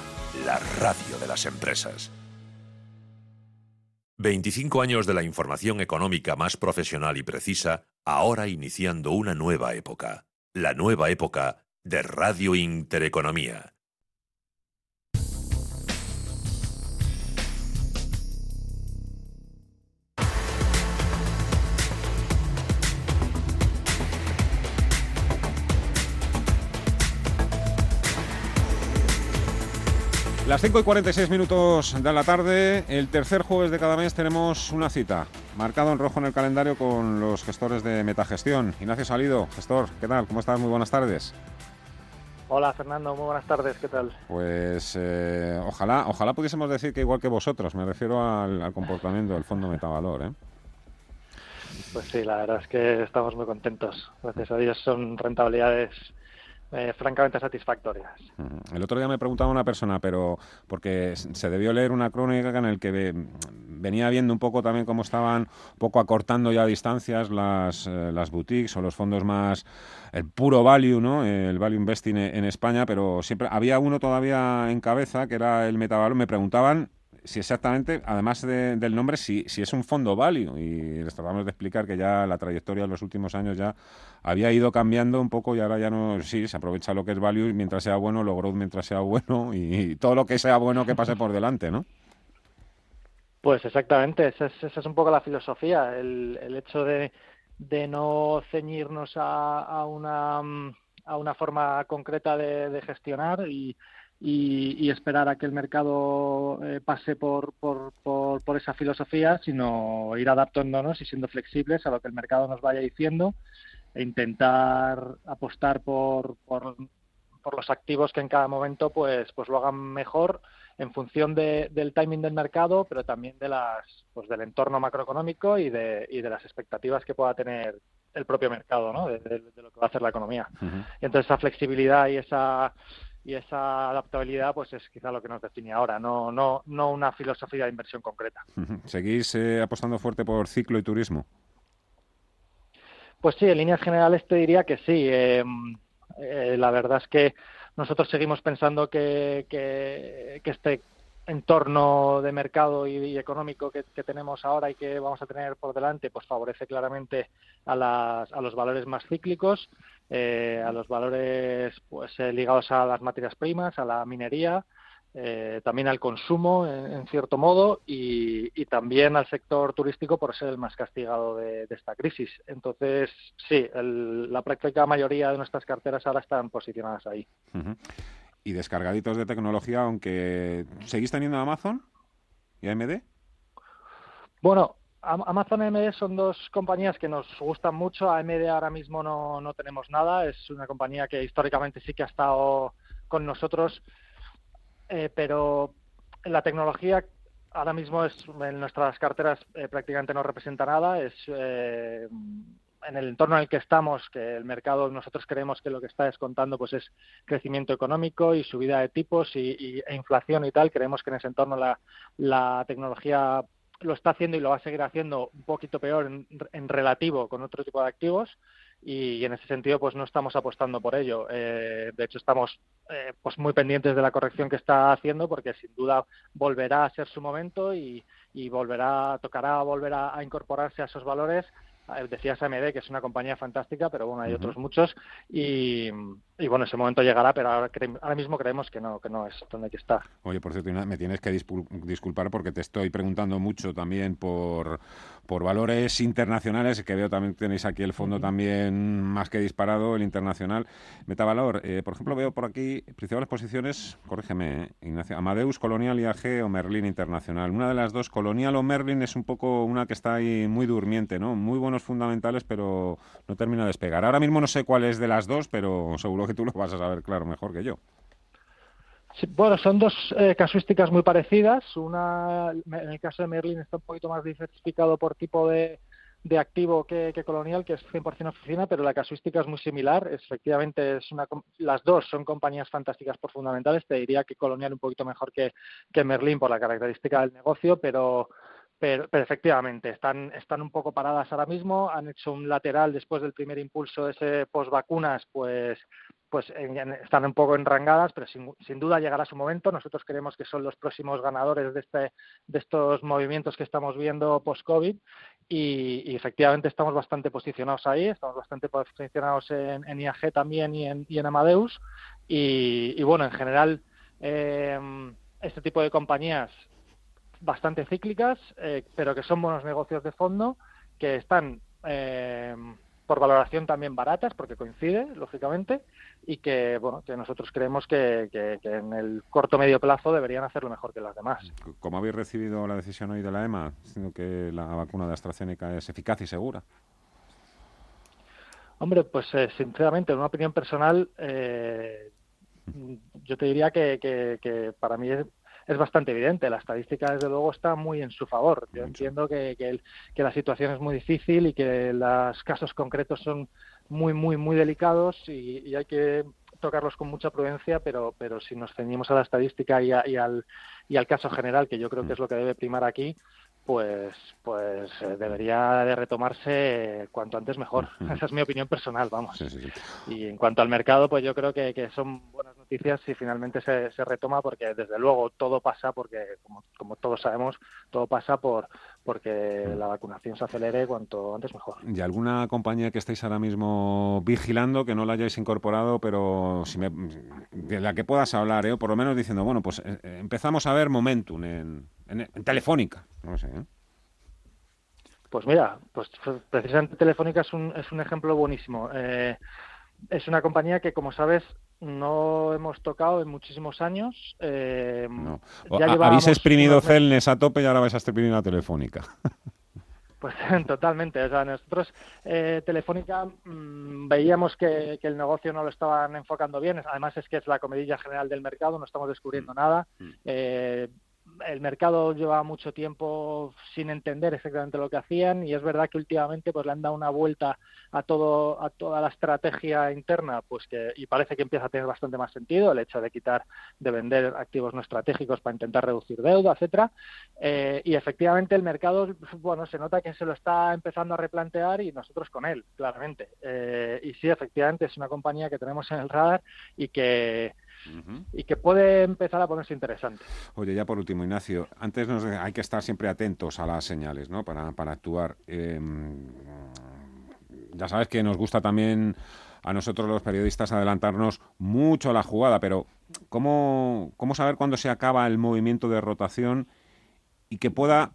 la radio de las empresas. 25 años de la información económica más profesional y precisa, ahora iniciando una nueva época la nueva época de Radio Intereconomía. Las 5 y 46 minutos de la tarde, el tercer jueves de cada mes tenemos una cita, marcado en rojo en el calendario con los gestores de Metagestión. Ignacio Salido, gestor, ¿qué tal? ¿Cómo estás? Muy buenas tardes. Hola Fernando, muy buenas tardes, ¿qué tal? Pues eh, ojalá, ojalá pudiésemos decir que igual que vosotros, me refiero al, comportamiento del Fondo Metavalor. ¿eh? Pues sí, la verdad es que estamos muy contentos. Gracias a Dios son rentabilidades eh, francamente satisfactorias. El otro día me preguntaba una persona, pero porque se debió leer una crónica en el que venía viendo un poco también cómo estaban poco acortando ya distancias las, eh, las boutiques o los fondos más, el puro value, ¿no? El value investing en España, pero siempre había uno todavía en cabeza que era el metavalor. Me preguntaban si exactamente, además del nombre, si, si es un fondo value. Y les tratamos de explicar que ya la trayectoria en los últimos años ya había ido cambiando un poco y ahora ya no, sí, se aprovecha lo que es value mientras sea bueno, lo growth mientras sea bueno y, todo lo que sea bueno que pase por delante, ¿no? Pues exactamente, esa es, un poco la filosofía, el, hecho de, no ceñirnos a, una, a una forma concreta de, gestionar y, y, esperar a que el mercado eh, pase por, por, por, esa filosofía, sino ir adaptándonos y siendo flexibles a lo que el mercado nos vaya diciendo e intentar apostar por, por, por los activos que en cada momento pues, pues lo hagan mejor en función del timing del mercado, pero también de las, pues del entorno macroeconómico y de, y de las expectativas que pueda tener el propio mercado, ¿no? De, lo que va a hacer la economía. Y entonces esa flexibilidad y esa y esa adaptabilidad pues es quizá lo que nos define ahora, no no no una filosofía de inversión concreta. ¿Seguís eh, apostando fuerte por ciclo y turismo? Pues sí, en líneas generales te diría que sí. Em, eh, la verdad es que nosotros seguimos pensando que, que, este entorno de mercado y, económico que, tenemos ahora y que vamos a tener por delante, pues favorece claramente a, las, a los valores más cíclicos, eh, a los valores pues eh, ligados a las materias primas, a la minería, eh, también al consumo en, cierto modo y, también al sector turístico por ser el más castigado de, esta crisis. Entonces, sí, la práctica mayoría de nuestras carteras ahora están posicionadas ahí. Y descargaditos de tecnología, aunque seguís teniendo Amazon y AMD. Bueno, Amazon y AMD son dos compañías que nos gustan mucho. AMD ahora mismo no, no tenemos nada. Es una compañía que históricamente sí que ha estado con nosotros eh, pero la tecnología ahora mismo es en nuestras carteras eh, prácticamente no representa nada. Es eh, en el entorno en el que estamos, que el mercado nosotros creemos que lo que está descontando pues es crecimiento económico y subida de tipos y, e inflación y tal. Creemos que en ese entorno la, la tecnología lo está haciendo y lo va a seguir haciendo un poquito peor en relativo con otro tipo de activos y, en ese sentido pues no estamos apostando por ello. Eh, de hecho estamos eh, pues muy pendientes de la corrección que está haciendo porque sin duda volverá a ser su momento y, y volverá tocará volver a incorporarse a esos valores decías AMD, que es una compañía fantástica, pero bueno, hay otros muchos. Y, y, bueno, ese momento llegará, pero ahora, ahora mismo creemos que no, que no es donde hay que estar. Oye, por cierto, me tienes que disculpar porque te estoy preguntando mucho también por, por valores internacionales, que veo también tenéis aquí el fondo también más que disparado, el internacional. Metavalor, eh, por ejemplo, veo por aquí principales posiciones, corrígeme, eh, Ignacio, Amadeus, Colonial, IAG o Merlin Internacional. Una de las dos, Colonial o Merlin, es un poco una que está ahí muy durmiente, ¿no? Muy bueno fundamentales, pero no termina de despegar. Ahora mismo no sé cuál es de las dos, pero seguro que tú lo vas a saber, claro, mejor que yo. Bueno, son dos eh, casuísticas muy parecidas. Una, en el caso de Merlin, está un poquito más diversificado por tipo de, activo que, Colonial, que es 100% oficina, pero la casuística es muy similar. Efectivamente, es una, las dos son compañías fantásticas por fundamentales. Te diría que Colonial un poquito mejor que, que Merlin por la característica del negocio, pero, pero, efectivamente, están, están un poco paradas ahora mismo, han hecho un lateral después del primer impulso ese post vacunas, pues, pues están un poco enrangadas, pero sin, sin, duda llegará su momento. Nosotros creemos que son los próximos ganadores de, este, de estos movimientos que estamos viendo post-COVID y, efectivamente estamos bastante posicionados ahí, estamos bastante posicionados en, IAG también y en, y en Amadeus. Y, bueno, en general, eh, este tipo de compañías bastante cíclicas, eh, pero que son buenos negocios de fondo, que están eh, por valoración también baratas, porque coincide, lógicamente, y que bueno que nosotros creemos que, en el corto medio plazo deberían hacerlo mejor que las demás. ¿Cómo habéis recibido la decisión hoy de la EMA, diciendo que la vacuna de AstraZeneca es eficaz y segura? Hombre, pues eh, sinceramente, en una opinión personal, yo te diría que, que para mí es es bastante evidente. La estadística, desde luego, está muy en su favor. Yo entiendo que, que, la situación es muy difícil y que los casos concretos son muy, muy, muy delicados y, hay que tocarlos con mucha prudencia, pero, pero si nos ceñimos a la estadística y, y, al, y al caso general, que yo creo que es lo que debe primar aquí, pues pues eh, debería de retomarse cuanto antes mejor. Esa es mi opinión personal, vamos. Y en cuanto al mercado, pues yo creo que, que son buenas noticias si finalmente se, se, retoma, porque desde luego todo pasa, porque como, como todos sabemos, todo pasa por porque la vacunación se acelere cuanto antes mejor. ¿Y alguna compañía que estéis ahora mismo vigilando, que no la hayáis incorporado, pero si me, de la que puedas hablar, ¿eh? o por lo menos diciendo, bueno, pues eh, empezamos a ver momentum en, en, Telefónica, no sé. ¿eh? Pues mira, pues precisamente Telefónica es un, es un ejemplo buenísimo. Eh, es una compañía que, como sabes, no hemos tocado en muchísimos años. Eh, habéis exprimido Celnes a tope y ahora vais a exprimir la Telefónica. Pues totalmente. O sea, nosotros, eh, Telefónica, mm, veíamos que, el negocio no lo estaban enfocando bien. Además, es que es la comedilla general del mercado, no estamos descubriendo mm. nada. Mm. Eh, el mercado lleva mucho tiempo sin entender exactamente lo que hacían y es verdad que últimamente pues le han dado una vuelta a todo a toda la estrategia interna pues que y parece que empieza a tener bastante más sentido el hecho de quitar de vender activos no estratégicos para intentar reducir deuda etcétera. Eh, y efectivamente el mercado bueno se nota que se lo está empezando a replantear y nosotros con él claramente. Eh, y sí efectivamente es una compañía que tenemos en el radar y que y que puede empezar a ponerse interesante. Oye, ya por último, Ignacio, antes nos, hay que estar siempre atentos a las señales, ¿no? Para, para actuar. Em, ya sabes que nos gusta también a nosotros los periodistas adelantarnos mucho a la jugada, pero ¿cómo, cómo saber cuándo se acaba el movimiento de rotación y que pueda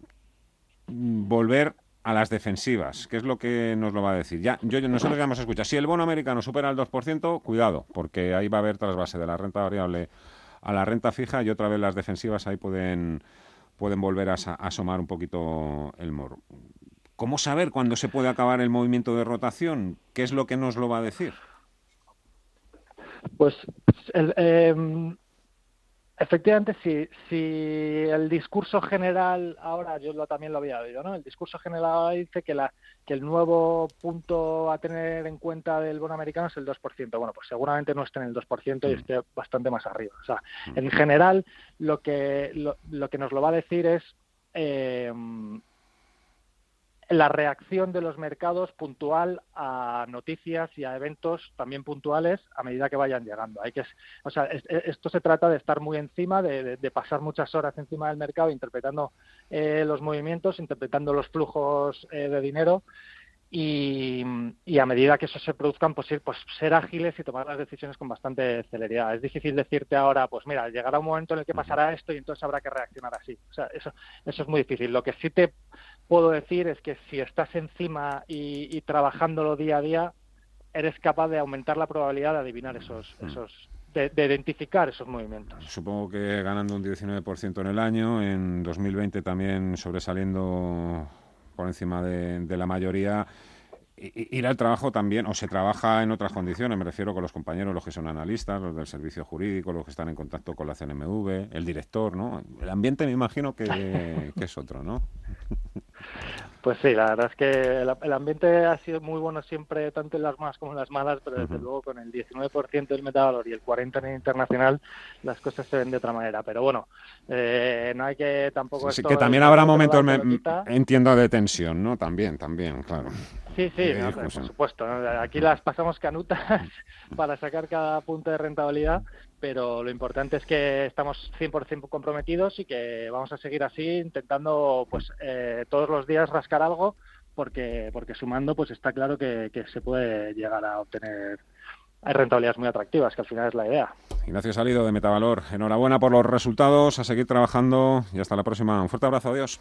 volver a las defensivas, ¿qué es lo que nos lo va a decir? Ya, nosotros ya hemos escuchado, si el bono americano supera el 2%, cuidado, porque ahí va a haber trasvase de la renta variable a la renta fija y otra vez las defensivas ahí pueden, pueden volver a, asomar un poquito el morro. ¿Cómo saber cuándo se puede acabar el movimiento de rotación? ¿Qué es lo que nos lo va a decir? Pues em, Efectivamente, si, si el discurso general, ahora yo lo, también lo había oído, ¿no? El discurso general dice que, la, que el nuevo punto a tener en cuenta del bono americano es el 2%. Bueno, pues seguramente no esté en el 2% y mm. esté bastante más arriba. O sea, mm. en general, lo que, lo, lo que nos lo va a decir es eh, la reacción de los mercados puntual a noticias y a eventos también puntuales a medida que vayan llegando. Hay que, o sea, esto se trata de estar muy encima, de, pasar muchas horas encima del mercado interpretando eh, los movimientos, interpretando los flujos eh, de dinero y, a medida que eso se produzcan, pues, pues ser ágiles y tomar las decisiones con bastante celeridad. Es difícil decirte ahora, pues mira, llegará un momento en el que pasará esto y entonces habrá que reaccionar así. O sea, eso, eso es muy difícil. Lo que sí te puedo decir es que si estás encima y, trabajándolo día a día, eres capaz de aumentar la probabilidad de adivinar esos, esos de, identificar esos movimientos. Supongo que ganando un 19% en el año, en 2020 también sobresaliendo por encima de, la mayoría. Ir al trabajo también, o se trabaja en otras condiciones, me refiero con los compañeros, los que son analistas, los del servicio jurídico, los que están en contacto con la CNMV, el director, ¿no? El ambiente me imagino que, que es otro, ¿no? Pues sí, la verdad es que el, ambiente ha sido muy bueno siempre, tanto en las malas como en las malas, pero desde luego con el 19% del metavalor y el 40% en el internacional, las cosas se ven de otra manera. Pero bueno, eh, no hay que tampoco... Sí, que también habrá momentos, entiendo, de tensión, ¿no? También, también, claro. Sí, sí, por supuesto. Aquí las pasamos canutas para sacar cada punto de rentabilidad, pero lo importante es que estamos 100% comprometidos y que vamos a seguir así intentando pues eh, todos los días rascar algo porque porque sumando pues está claro que, se puede llegar a obtener rentabilidades muy atractivas, que al final es la idea. Ignacio Salido de Metavalor, enhorabuena por los resultados, a seguir trabajando y hasta la próxima. Un fuerte abrazo, adiós.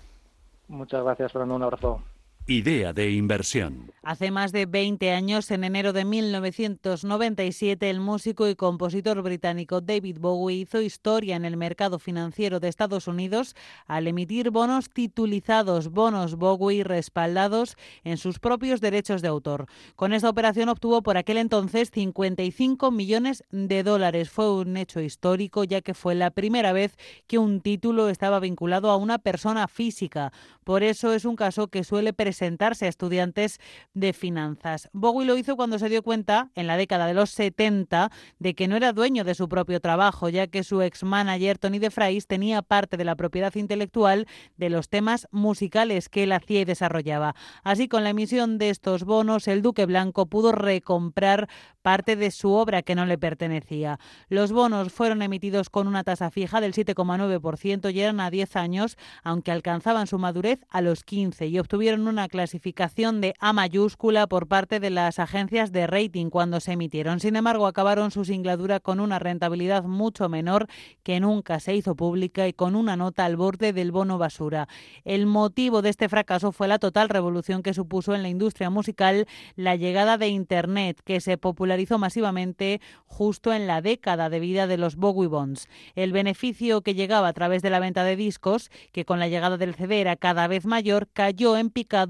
Muchas gracias, Fernando, un abrazo. Idea de inversión. Hace más de 20 años, en enero de 1997, el músico y compositor británico David Bowie hizo historia en el mercado financiero de Estados Unidos al emitir bonos titulizados, bonos Bowie respaldados en sus propios derechos de autor. Con esta operación obtuvo por aquel entonces 55 millones de dólares. Fue un hecho histórico ya que fue la primera vez que un título estaba vinculado a una persona física. Por eso es un caso que suele presentarse a estudiantes de finanzas. Bowie lo hizo cuando se dio cuenta, en la década de los 70, de que no era dueño de su propio trabajo, ya que su ex-manager Tony DeFries tenía parte de la propiedad intelectual de los temas musicales que él hacía y desarrollaba. Así, con la emisión de estos bonos, el Duque Blanco pudo recomprar parte de su obra que no le pertenecía. Los bonos fueron emitidos con una tasa fija del 7,9% y eran a 10 años, aunque alcanzaban su madurez a los 15 y obtuvieron una una clasificación de A mayúscula por parte de las agencias de rating cuando se emitieron. Sin embargo, acabaron su singladura con una rentabilidad mucho menor que nunca se hizo pública y con una nota al borde del bono basura. El motivo de este fracaso fue la total revolución que supuso en la industria musical la llegada de Internet, que se popularizó masivamente justo en la década de vida de los Bowie Bonds. El beneficio que llegaba a través de la venta de discos, que con la llegada del CD era cada vez mayor, cayó en picado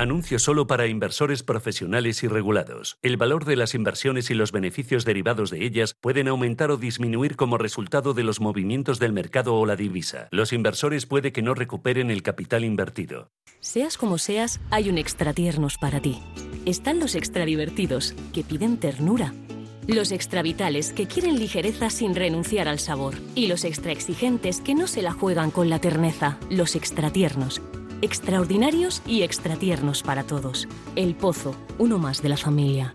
Anuncio solo para inversores profesionales y regulados. El valor de las inversiones y los beneficios derivados de ellas pueden aumentar o disminuir como resultado de los movimientos del mercado o la divisa. Los inversores puede que no recuperen el capital invertido. Seas como seas, hay un extra tiernos para ti. Están los extra divertidos, que piden ternura. Los extra vitales, que quieren ligereza sin renunciar al sabor. Y los extra exigentes, que no se la juegan con la terneza. Los extra tiernos extraordinarios y extratiernos para todos. El Pozo, uno más de la familia.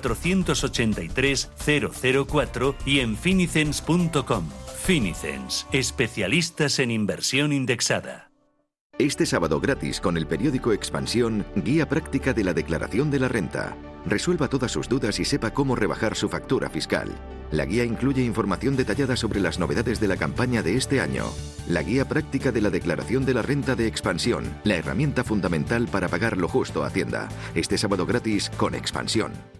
483 004 y en finicens.com. Finicens, especialistas en inversión indexada. Este sábado gratis con el periódico Expansión, guía práctica de la declaración de la renta. Resuelva todas sus dudas y sepa cómo rebajar su factura fiscal. La guía incluye información detallada sobre las novedades de la campaña de este año. La guía práctica de la declaración de la renta de expansión, la herramienta fundamental para pagar lo justo a Hacienda. Este sábado gratis con Expansión.